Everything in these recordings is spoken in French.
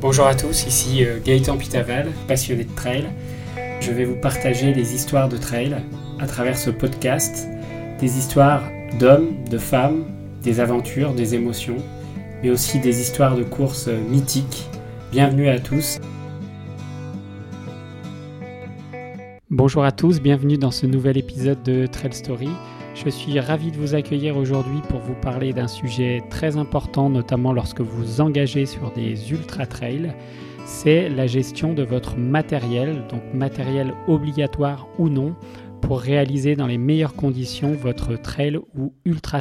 Bonjour à tous, ici euh, Gaëtan Pitaval, passionné de trail. Je vais vous partager des histoires de trail à travers ce podcast, des histoires d'hommes, de femmes, des aventures, des émotions, mais aussi des histoires de courses euh, mythiques. Bienvenue à tous. Bonjour à tous, bienvenue dans ce nouvel épisode de Trail Story. Je suis ravi de vous accueillir aujourd'hui pour vous parler d'un sujet très important, notamment lorsque vous engagez sur des ultra trails. C'est la gestion de votre matériel, donc matériel obligatoire ou non, pour réaliser dans les meilleures conditions votre trail ou ultra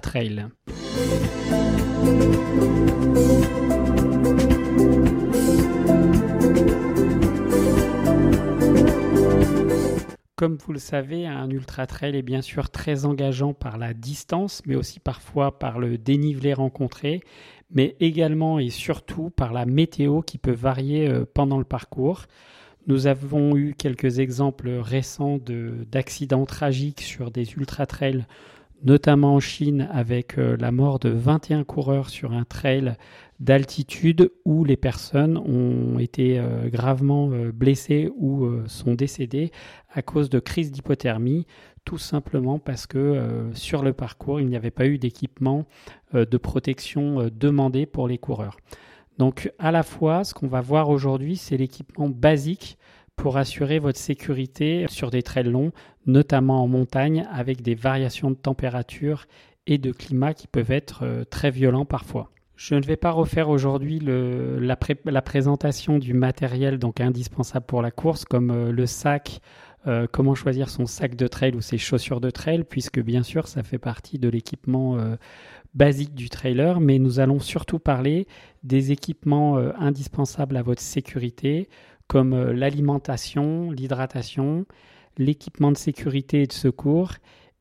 Comme vous le savez, un ultra trail est bien sûr très engageant par la distance, mais aussi parfois par le dénivelé rencontré, mais également et surtout par la météo qui peut varier euh, pendant le parcours. Nous avons eu quelques exemples récents d'accidents tragiques sur des ultra trails, notamment en Chine avec euh, la mort de 21 coureurs sur un trail d'altitude où les personnes ont été euh, gravement euh, blessées ou sont décédées à cause de crise d'hypothermie, tout simplement parce que sur le parcours, il n'y avait pas eu d'équipement de protection demandé pour les coureurs. Donc à la fois, ce qu'on va voir aujourd'hui, c'est l'équipement basique pour assurer votre sécurité sur des trails longs, notamment en montagne, avec des variations de température et de climat qui peuvent être très violents parfois. Je ne vais pas refaire aujourd'hui la, présentation du matériel donc indispensable pour la course, comme euh, le sac, euh, comment choisir son sac de trail ou ses chaussures de trail, puisque bien sûr ça fait partie de l'équipement euh, basique du trailer, mais nous allons surtout parler des équipements indispensables à votre sécurité, comme l'alimentation, l'hydratation, l'équipement de sécurité et de secours,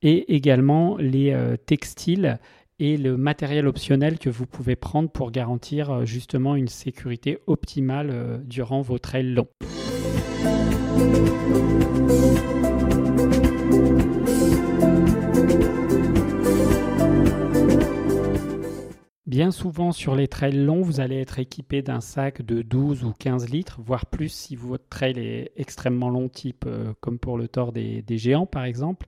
et également les textiles et le matériel optionnel que vous pouvez prendre pour garantir euh, justement une sécurité optimale euh, durant vos trails longs. Bien souvent sur les trails longs, vous allez être équipé d'un sac de 12 ou 15 litres, voire plus si votre trail est extrêmement long, type euh, comme pour le tort des géants par exemple.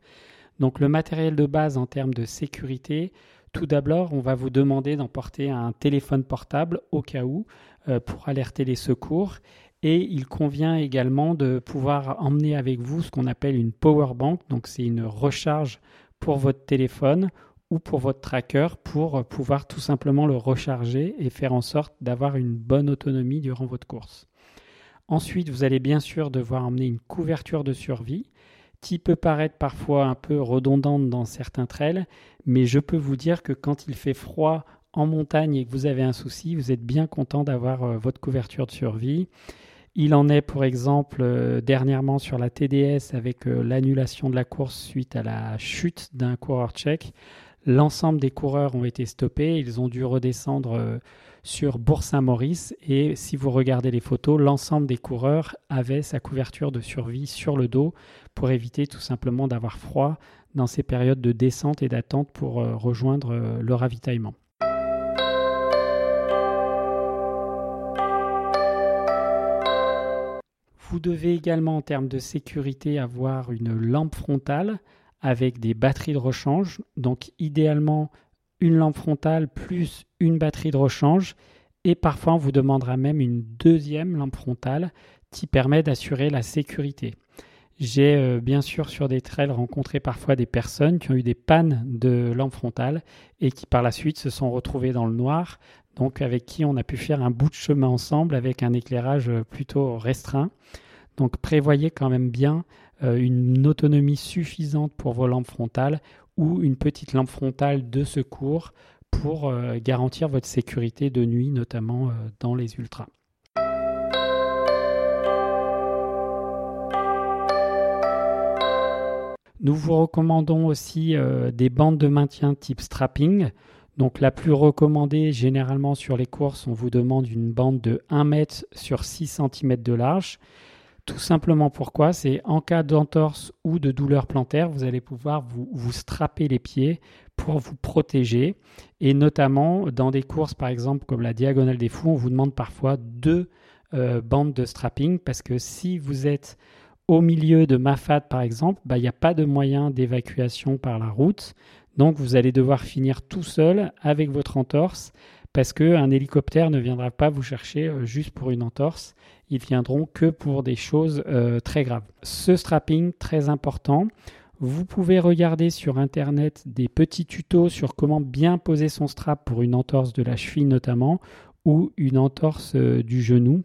Donc le matériel de base en termes de sécurité, tout d'abord, on va vous demander d'emporter un téléphone portable au cas où euh, pour alerter les secours. Et il convient également de pouvoir emmener avec vous ce qu'on appelle une power bank. Donc c'est une recharge pour votre téléphone ou pour votre tracker pour pouvoir tout simplement le recharger et faire en sorte d'avoir une bonne autonomie durant votre course. Ensuite, vous allez bien sûr devoir emmener une couverture de survie qui peut paraître parfois un peu redondante dans certains trails, mais je peux vous dire que quand il fait froid en montagne et que vous avez un souci, vous êtes bien content d'avoir euh, votre couverture de survie. Il en est, pour exemple, euh, dernièrement sur la TDS avec euh, l'annulation de la course suite à la chute d'un coureur tchèque. L'ensemble des coureurs ont été stoppés. Ils ont dû redescendre sur Bourg-Saint-Maurice. Et si vous regardez les photos, l'ensemble des coureurs avaient sa couverture de survie sur le dos pour éviter tout simplement d'avoir froid dans ces périodes de descente et d'attente pour euh, rejoindre euh, le ravitaillement. Vous devez également en termes de sécurité avoir une lampe frontale avec des batteries de rechange. Donc idéalement une lampe frontale plus une batterie de rechange. Et parfois on vous demandera même une deuxième lampe frontale qui permet d'assurer la sécurité. J'ai euh, bien sûr sur des trails rencontré parfois des personnes qui ont eu des pannes de lampe frontale et qui par la suite se sont retrouvées dans le noir, donc avec qui on a pu faire un bout de chemin ensemble avec un éclairage euh, plutôt restreint. Donc prévoyez quand même bien une autonomie suffisante pour vos lampes frontales ou une petite lampe frontale de secours pour garantir votre sécurité de nuit, notamment dans les ultras. Nous vous recommandons aussi euh, des bandes de maintien type strapping. Donc la plus recommandée généralement sur les courses, on vous demande une bande de 1 mètre sur 6 cm de large. Tout simplement pourquoi? C'est en cas d'entorse ou de douleur plantaire, vous allez pouvoir vous, strapper les pieds pour vous protéger. Et notamment dans des courses par exemple comme la Diagonale des Fous, on vous demande parfois deux bande de strapping parce que si vous êtes au milieu de Mafat par exemple, bah, il n'y a pas de moyen d'évacuation par la route. Donc vous allez devoir finir tout seul avec votre entorse parce qu'un hélicoptère ne viendra pas vous chercher euh, juste pour une entorse. Ils viendront que pour des choses euh, très graves. Ce strapping, très important. Vous pouvez regarder sur Internet des petits tutos sur comment bien poser son strap pour une entorse de la cheville notamment ou une entorse euh, du genou.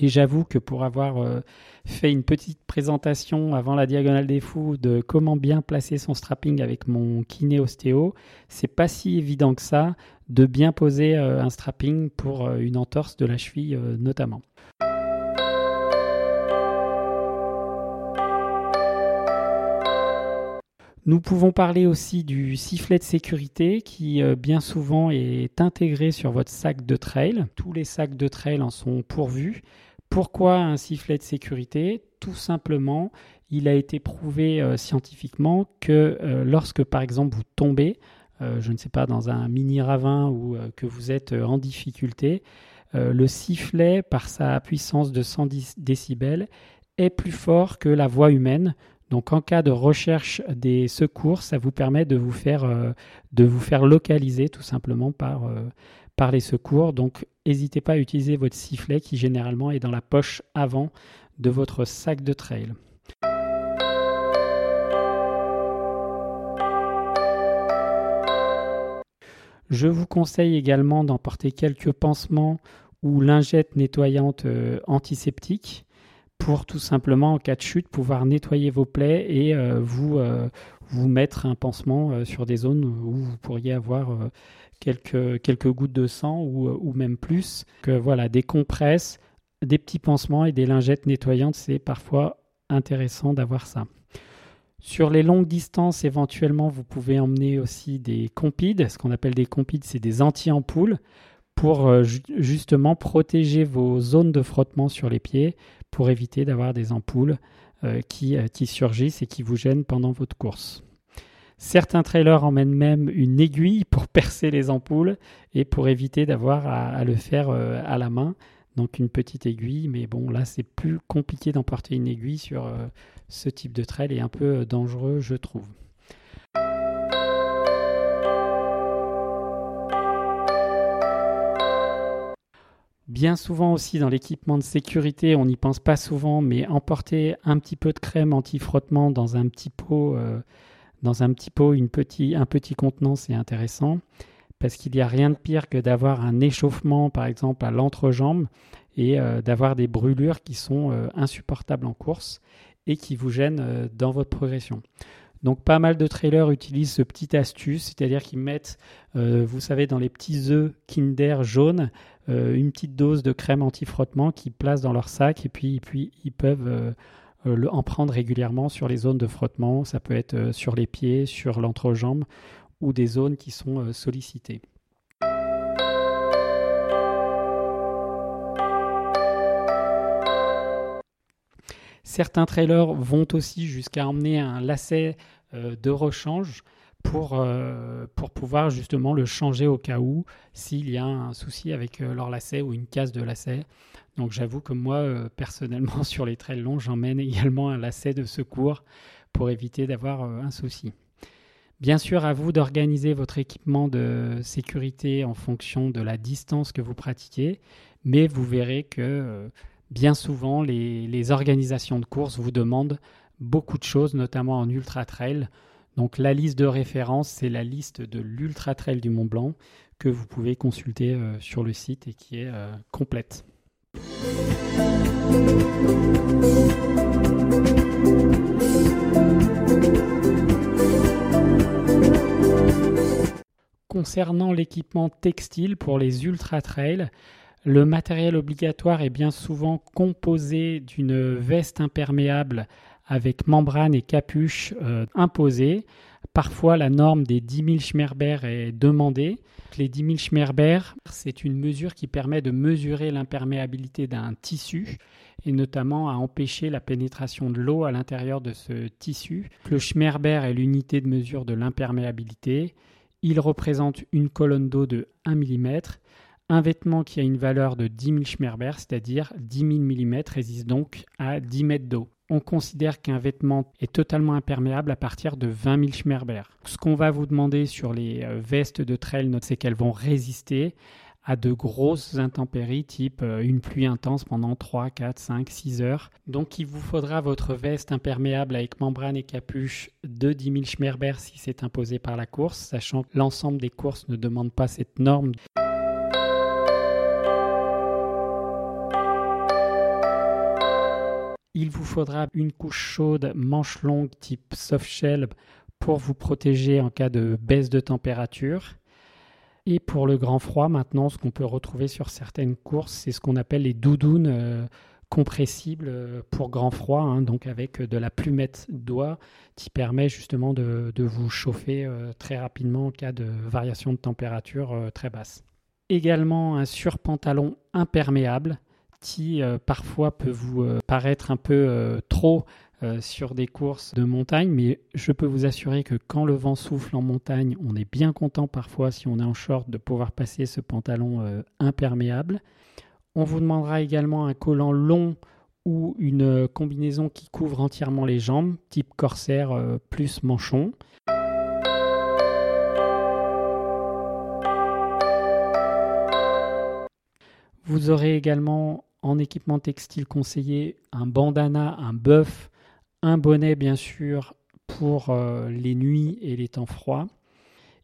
Et j'avoue que pour avoir fait une petite présentation avant la diagonale des fous de comment bien placer son strapping avec mon kiné ostéo, c'est pas si évident que ça de bien poser euh, un strapping pour euh, une entorse de la cheville notamment. Nous pouvons parler aussi du sifflet de sécurité qui bien souvent est intégré sur votre sac de trail. Tous les sacs de trail en sont pourvus. Pourquoi un sifflet de sécurité? Tout simplement, il a été prouvé euh, scientifiquement que euh, lorsque par exemple vous tombez, euh, je ne sais pas, dans un mini ravin ou que vous êtes en difficulté, le sifflet, par sa puissance de 110 décibels, est plus fort que la voix humaine. Donc en cas de recherche des secours, ça vous permet de vous faire, de vous faire localiser tout simplement par, par les secours. Donc n'hésitez pas à utiliser votre sifflet qui généralement est dans la poche avant de votre sac de trail. Je vous conseille également d'emporter quelques pansements ou lingettes nettoyantes euh, antiseptiques pour tout simplement en cas de chute pouvoir nettoyer vos plaies et euh, vous, euh, vous mettre un pansement sur des zones où vous pourriez avoir quelques, quelques gouttes de sang ou, ou même plus. Que voilà, des compresses, des petits pansements et des lingettes nettoyantes, c'est parfois intéressant d'avoir ça. Sur les longues distances, éventuellement, vous pouvez emmener aussi des compides. Ce qu'on appelle des compides, c'est des anti-ampoules pour euh, justement protéger vos zones de frottement sur les pieds pour éviter d'avoir des ampoules euh, qui, qui surgissent et qui vous gênent pendant votre course. Certains trailers emmènent même une aiguille pour percer les ampoules et pour éviter d'avoir à, le faire euh, à la main. Donc une petite aiguille, mais bon là c'est plus compliqué d'emporter une aiguille sur euh, ce type de trail et un peu euh, dangereux je trouve. Bien souvent aussi dans l'équipement de sécurité, on n'y pense pas souvent, mais emporter un petit peu de crème anti-frottement dans un petit pot dans un petit pot, un petit contenant, c'est intéressant parce qu'il n'y a rien de pire que d'avoir un échauffement, par exemple, à l'entrejambe et euh, d'avoir des brûlures qui sont euh, insupportables en course et qui vous gênent euh, dans votre progression. Donc pas mal de trailers utilisent ce petit astuce, c'est-à-dire qu'ils mettent, vous savez, dans les petits œufs Kinder jaunes, une petite dose de crème anti-frottement qu'ils placent dans leur sac et puis, puis ils peuvent en prendre régulièrement sur les zones de frottement. Ça peut être sur les pieds, sur l'entrejambe ou des zones qui sont euh, sollicitées. Certains trailers vont aussi jusqu'à emmener un lacet de rechange pour, pour pouvoir justement le changer au cas où s'il y a un souci avec leur lacet ou une casse de lacet. Donc j'avoue que moi, euh, personnellement, sur les trails longs, j'emmène également un lacet de secours pour éviter d'avoir euh, un souci. Bien sûr, à vous d'organiser votre équipement de sécurité en fonction de la distance que vous pratiquez, mais vous verrez que euh, bien souvent, les, organisations de courses vous demandent beaucoup de choses, notamment en ultra trail. Donc la liste de référence, c'est la liste de l'ultra trail du Mont Blanc que vous pouvez consulter sur le site et qui est complète. Concernant l'équipement textile pour les ultra trails, le matériel obligatoire est bien souvent composé d'une veste imperméable avec membrane et capuche euh, imposée. Parfois, la norme des 10 000 Schmerber est demandée. Les 10 000 Schmerber, c'est une mesure qui permet de mesurer l'imperméabilité d'un tissu et notamment à empêcher la pénétration de l'eau à l'intérieur de ce tissu. Le Schmerber est l'unité de mesure de l'imperméabilité. Il représente une colonne d'eau de 1 mm. Un vêtement qui a une valeur de 10 000 Schmerber, c'est-à-dire 10 000 mm, résiste donc à 10 mètres d'eau. On considère qu'un vêtement est totalement imperméable à partir de 20 000 Schmerber. Ce qu'on va vous demander sur les euh, vestes de trail, c'est qu'elles vont résister à de grosses intempéries type euh, une pluie intense pendant 3, 4, 5, 6 heures. Donc il vous faudra votre veste imperméable avec membrane et capuche de 10 000 Schmerber si c'est imposé par la course, sachant que l'ensemble des courses ne demande pas cette norme. Il vous faudra une couche chaude manche longue type soft shell pour vous protéger en cas de baisse de température. Et pour le grand froid, maintenant, ce qu'on peut retrouver sur certaines courses, c'est ce qu'on appelle les doudounes euh, compressibles euh, pour grand froid, hein, donc avec de la plumette d'oie qui permet justement de, vous chauffer euh, très rapidement en cas de variation de température très basse. Également un surpantalon imperméable qui euh, parfois peut vous euh, paraître un peu euh, sur des courses de montagne, mais je peux vous assurer que quand le vent souffle en montagne, on est bien content parfois si on est en short de pouvoir passer ce pantalon imperméable. On vous demandera également un collant long ou une combinaison qui couvre entièrement les jambes, type corsaire plus manchon. Vous aurez également en équipement textile conseillé un bandana, un bœuf, un bonnet bien sûr pour euh, les nuits et les temps froids,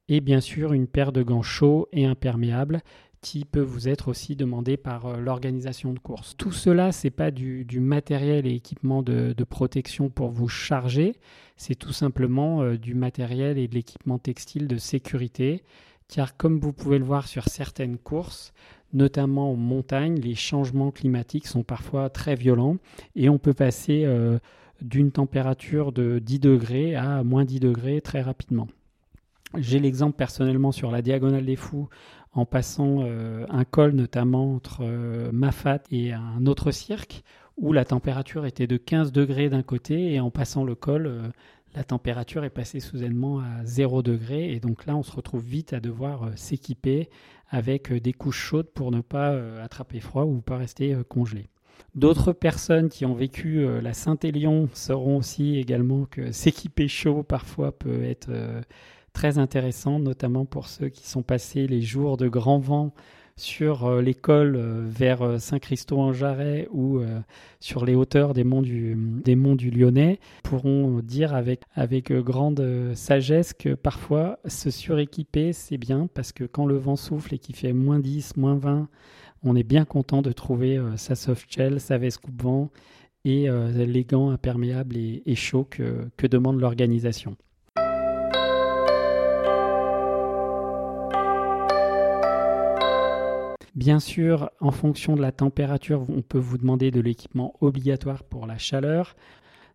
et bien sûr une paire de gants chauds et imperméables qui peut vous être aussi demandé par euh, l'organisation de course. Tout cela, ce n'est pas du, matériel et équipement de, protection pour vous charger, c'est tout simplement euh, du matériel et de l'équipement textile de sécurité, car comme vous pouvez le voir sur certaines courses, notamment en montagne, les changements climatiques sont parfois très violents et on peut passer d'une température de 10 degrés à moins 10 degrés très rapidement. J'ai l'exemple personnellement sur la diagonale des fous en passant euh, un col notamment entre euh, Mafat et un autre cirque où la température était de 15 degrés d'un côté et en passant le col, la température est passée soudainement à 0 degré et donc là on se retrouve vite à devoir s'équiper avec euh, des couches chaudes pour ne pas euh, attraper froid ou pas rester euh, congelé. D'autres personnes qui ont vécu la Saint-Élion sauront aussi également que s'équiper chaud parfois peut être très intéressant, notamment pour ceux qui sont passés les jours de grand vent sur l'école vers Saint-Christo-en-Jarret ou sur les hauteurs des monts du, des monts du Lyonnais pourront dire avec, avec grande sagesse que parfois se suréquiper c'est bien parce que quand le vent souffle et qu'il fait moins 10, moins 20, on est bien content de trouver sa soft shell, sa veste coupe-vent et les gants imperméables et, et chauds que, que demande l'organisation. Bien sûr, en fonction de la température, on peut vous demander de l'équipement obligatoire pour la chaleur,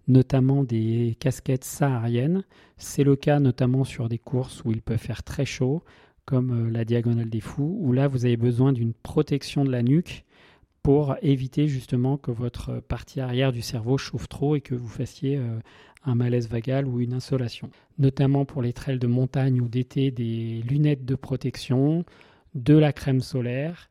notamment des casquettes sahariennes. C'est le cas notamment sur des courses où il peut faire très chaud, comme euh, la Diagonale des Fous, où là vous avez besoin d'une protection de la nuque pour éviter justement que votre partie arrière du cerveau chauffe trop et que vous fassiez euh, un malaise vagal ou une insolation. Notamment pour les trails de montagne ou d'été, des lunettes de protection, de la crème solaire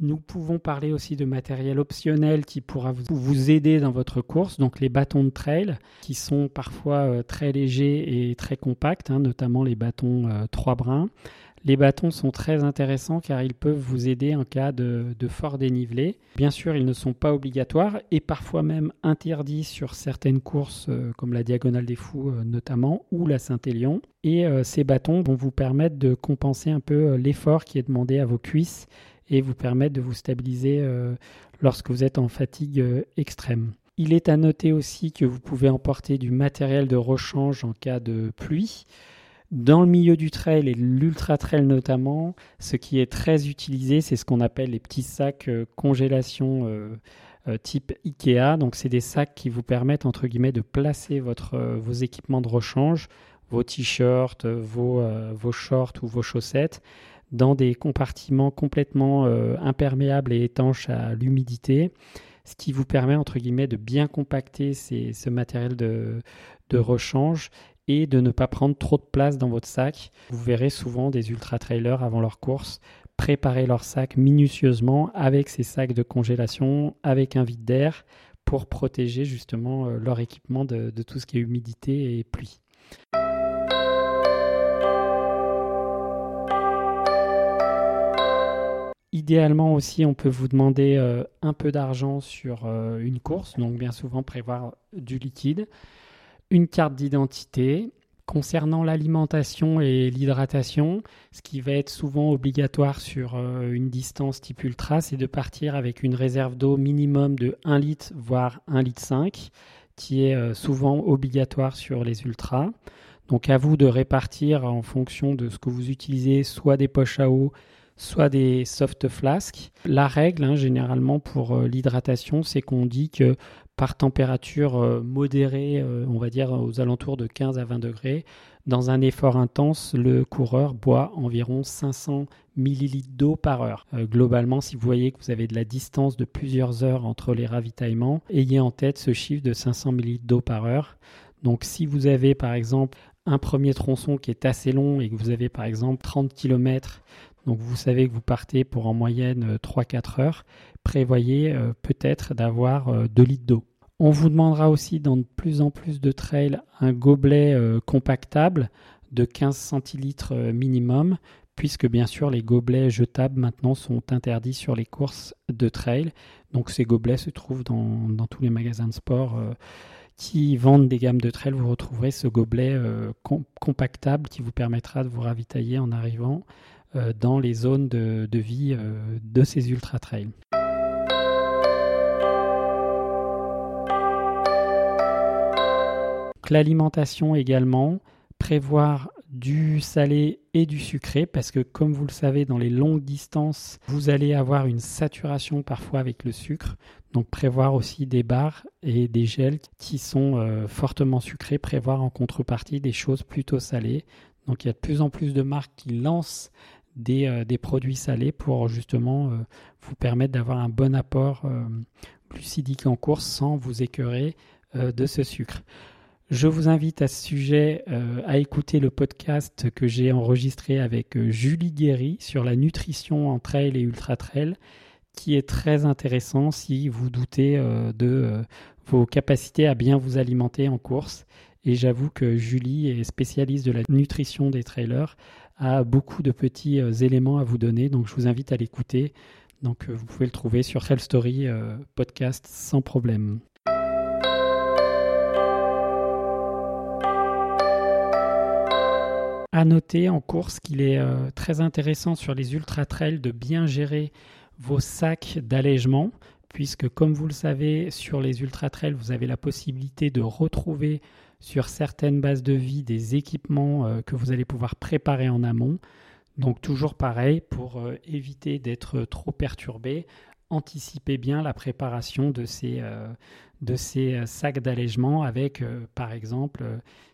nous pouvons parler aussi de matériel optionnel qui pourra vous aider dans votre course, donc les bâtons de trail qui sont parfois euh, très légers et très compacts, hein, notamment les bâtons 3 euh, brins. Les bâtons sont très intéressants car ils peuvent vous aider en cas de, fort dénivelé. Bien sûr, ils ne sont pas obligatoires et parfois même interdits sur certaines courses euh, comme la Diagonale des Fous euh, notamment ou la Saint-Élion. Et euh, ces bâtons vont vous permettre de compenser un peu l'effort qui est demandé à vos cuisses et vous permettre de vous stabiliser lorsque vous êtes en fatigue extrême. Il est à noter aussi que vous pouvez emporter du matériel de rechange en cas de pluie. Dans le milieu du trail et l'ultra trail notamment, ce qui est très utilisé, c'est ce qu'on appelle les petits sacs euh, congélation euh, euh, type Ikea. Donc, c'est des sacs qui vous permettent entre guillemets de placer votre, vos équipements de rechange, vos t-shirts, vos, vos shorts ou vos chaussettes dans des compartiments complètement imperméables et étanches à l'humidité. ce qui vous permet entre guillemets de bien compacter ce matériel de, de rechange et de ne pas prendre trop de place dans votre sac. Vous verrez souvent des ultra-trailers avant leur course préparer leur sac minutieusement avec ces sacs de congélation, avec un vide d'air pour protéger justement euh, leur équipement de, de tout ce qui est humidité et pluie. Idéalement aussi, on peut vous demander euh, un peu d'argent sur euh, une course, donc bien souvent prévoir du liquide, une carte d'identité. Concernant l'alimentation et l'hydratation, ce qui va être souvent obligatoire sur euh, une distance type ultra, c'est de partir avec une réserve d'eau minimum de 1 litre, voire 1 litre 5, qui est souvent obligatoire sur les ultras. Donc à vous de répartir en fonction de ce que vous utilisez, soit des poches à eau, soit des soft flasks. La règle, hein, généralement, pour euh, l'hydratation, c'est qu'on dit que par température euh, modérée, euh, on va dire aux alentours de 15 à 20 degrés, dans un effort intense, le coureur boit environ 500 millilitres d'eau par heure. globalement, si vous voyez que vous avez de la distance de plusieurs heures entre les ravitaillements, ayez en tête ce chiffre de 500 millilitres d'eau par heure. Donc si vous avez par exemple un premier tronçon qui est assez long et que vous avez par exemple 30 km donc vous savez que vous partez pour en moyenne 3-4 euh, heures. Prévoyez euh, peut-être d'avoir 2 euh, litres d'eau. On vous demandera aussi dans de plus en plus de trails un gobelet compactable de 15 centilitres minimum, puisque bien sûr les gobelets jetables maintenant sont interdits sur les courses de trail. Donc ces gobelets se trouvent dans, tous les magasins de sport qui vendent des gammes de trail. Vous retrouverez ce gobelet compactable qui vous permettra de vous ravitailler en arrivant dans les zones de, vie euh, de ces ultra-trails. L'alimentation également, prévoir du salé et du sucré parce que comme vous le savez dans les longues distances vous allez avoir une saturation parfois avec le sucre donc prévoir aussi des barres et des gels qui sont euh, fortement sucrés prévoir en contrepartie des choses plutôt salées donc il y a de plus en plus de marques qui lancent euh, des, produits salés pour justement euh, vous permettre d'avoir un bon apport euh, glucidique en course sans vous écœurer de ce sucre. Je vous invite à ce sujet à écouter le podcast que j'ai enregistré avec Julie Guéry sur la nutrition en trail et ultra trail, qui est très intéressant si vous doutez de vos capacités à bien vous alimenter en course. Et j'avoue que Julie est spécialiste de la nutrition des trailers a beaucoup de petits euh, éléments à vous donner. Donc je vous invite à l'écouter. Donc euh, vous pouvez le trouver sur Trail Story euh, podcast sans problème. À noter en course qu'il est très intéressant sur les ultra trails de bien gérer vos sacs d'allègement, puisque comme vous le savez, sur les ultra trails, vous avez la possibilité de retrouver sur certaines bases de vie des équipements euh, que vous allez pouvoir préparer en amont. Donc toujours pareil, pour euh, éviter d'être trop perturbé, anticipez bien la préparation de ces, euh, de ces sacs d'allègement avec, par exemple,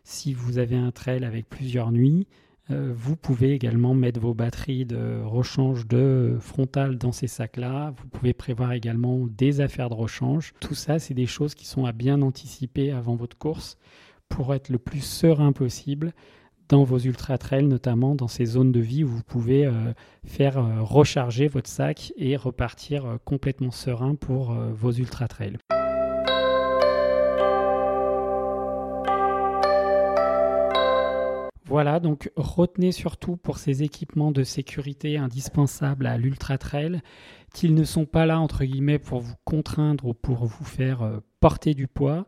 si vous avez un trail avec plusieurs nuits, vous pouvez également mettre vos batteries de rechange de frontal dans ces sacs-là. Vous pouvez prévoir également des affaires de rechange. Tout ça, c'est des choses qui sont à bien anticiper avant votre course pour être le plus serein possible dans vos ultra-trails, notamment dans ces zones de vie où vous pouvez euh, faire euh, recharger votre sac et repartir euh, complètement serein pour vos ultra-trails. Voilà, donc retenez surtout pour ces équipements de sécurité indispensables à l'ultra-trail qu'ils ne sont pas là, entre guillemets, pour vous contraindre ou pour vous faire porter du poids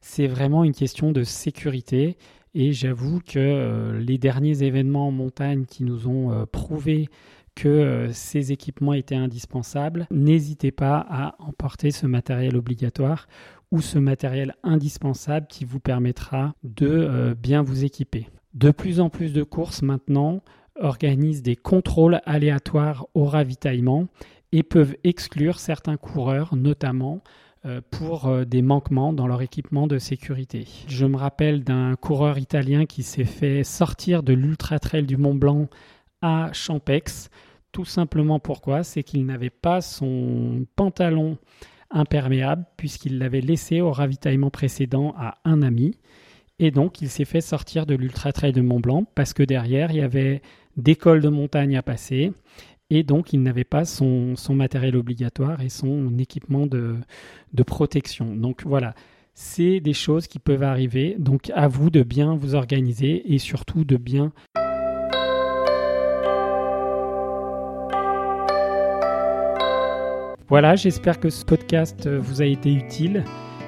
c'est vraiment une question de sécurité. Et j'avoue que euh, les derniers événements en montagne qui nous ont euh, prouvé que euh, ces équipements étaient indispensables, n'hésitez pas à emporter ce matériel obligatoire ou ce matériel indispensable qui vous permettra de bien vous équiper. De plus en plus de courses maintenant organisent des contrôles aléatoires au ravitaillement et peuvent exclure certains coureurs, notamment euh, pour euh, des manquements dans leur équipement de sécurité. Je me rappelle d'un coureur italien qui s'est fait sortir de l'Ultra Trail du Mont Blanc à Champex. Tout simplement pourquoi? C'est qu'il n'avait pas son pantalon imperméable puisqu'il l'avait laissé au ravitaillement précédent à un ami. Et donc, il s'est fait sortir de l'Ultra Trail de Mont Blanc parce que derrière, il y avait des cols de montagne à passer. Et donc, il n'avait pas son, matériel obligatoire et son équipement de, de protection. Donc voilà, c'est des choses qui peuvent arriver. Donc à vous de bien vous organiser et surtout de bien... Voilà, j'espère que ce podcast vous a été utile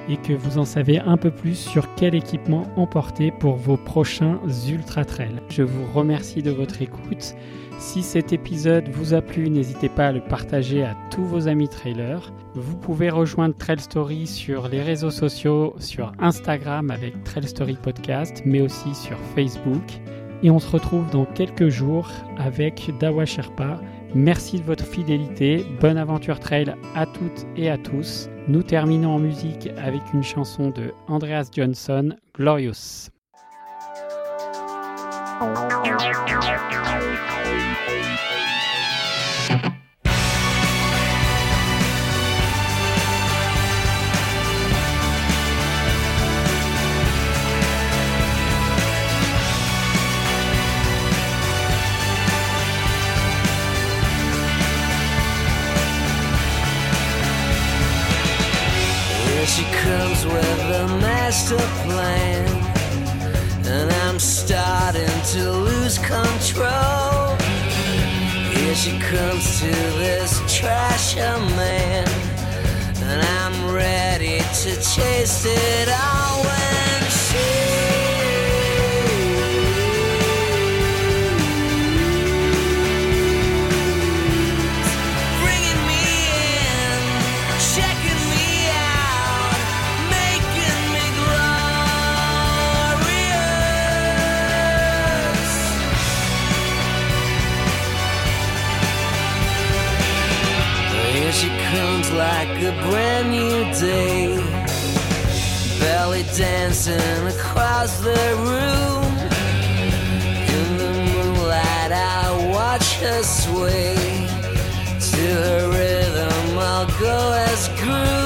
et que vous en savez un peu plus sur quel équipement emporter pour vos prochains ultra trails. Je vous remercie de votre écoute. Si cet épisode vous a plu, n'hésitez pas à le partager à tous vos amis trailers. Vous pouvez rejoindre Trail Story sur les réseaux sociaux, sur Instagram avec Trail Story Podcast, mais aussi sur Facebook. Et on se retrouve dans quelques jours avec Dawa Sherpa Merci de votre fidélité. Bonne aventure trail à toutes et à tous. Nous terminons en musique avec une chanson de Andreas Johnson, Glorious. Master plan. And I'm starting to lose control. Here she comes to this trasher man. And I'm ready to chase it all when she. like a brand new day. Belly dancing across the room. In the moonlight, I watch her sway. To her rhythm, I'll go as groove.